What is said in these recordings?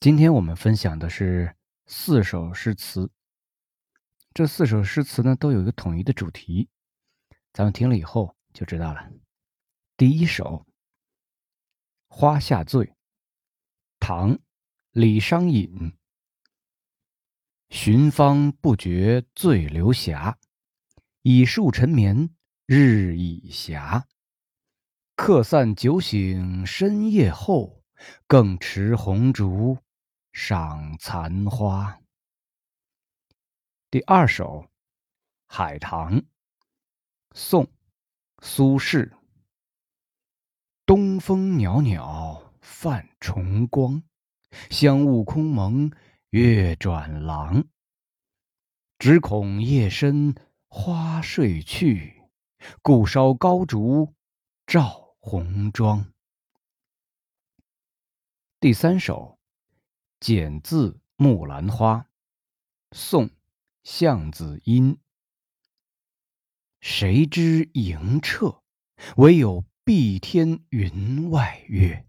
今天我们分享的是四首诗词。这四首诗词呢，都有一个统一的主题，咱们听了以后就知道了。第一首《花下醉》，唐·李商隐。寻芳不觉醉流霞，倚树沉眠日已斜。客散酒醒深夜后，更持红烛赏残花。第二首《海棠》，宋·苏轼。东风袅袅泛崇光，香雾空蒙月转廊。只恐夜深花睡去，故烧高烛照。红妆。第三首《剪字木兰花》，宋·向子音。谁知盈澈，唯有碧天云外月。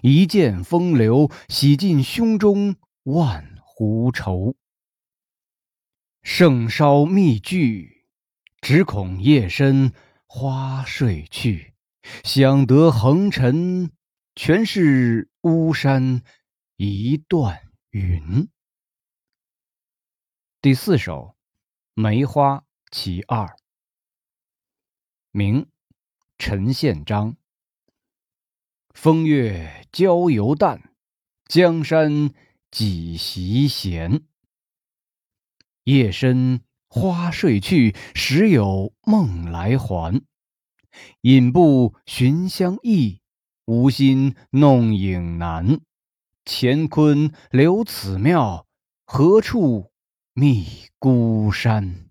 一剑风流，洗尽胸中万壶愁。盛烧密炬，只恐夜深花睡去。想得横尘，全是巫山一段云。第四首《梅花其二》，明，陈宪章。风月郊游淡，江山几席闲。夜深花睡去，时有梦来还。引步寻香意，无心弄影难。乾坤留此庙，何处觅孤山？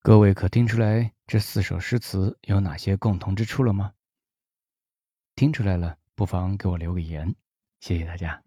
各位可听出来这四首诗词有哪些共同之处了吗？听出来了，不妨给我留个言，谢谢大家。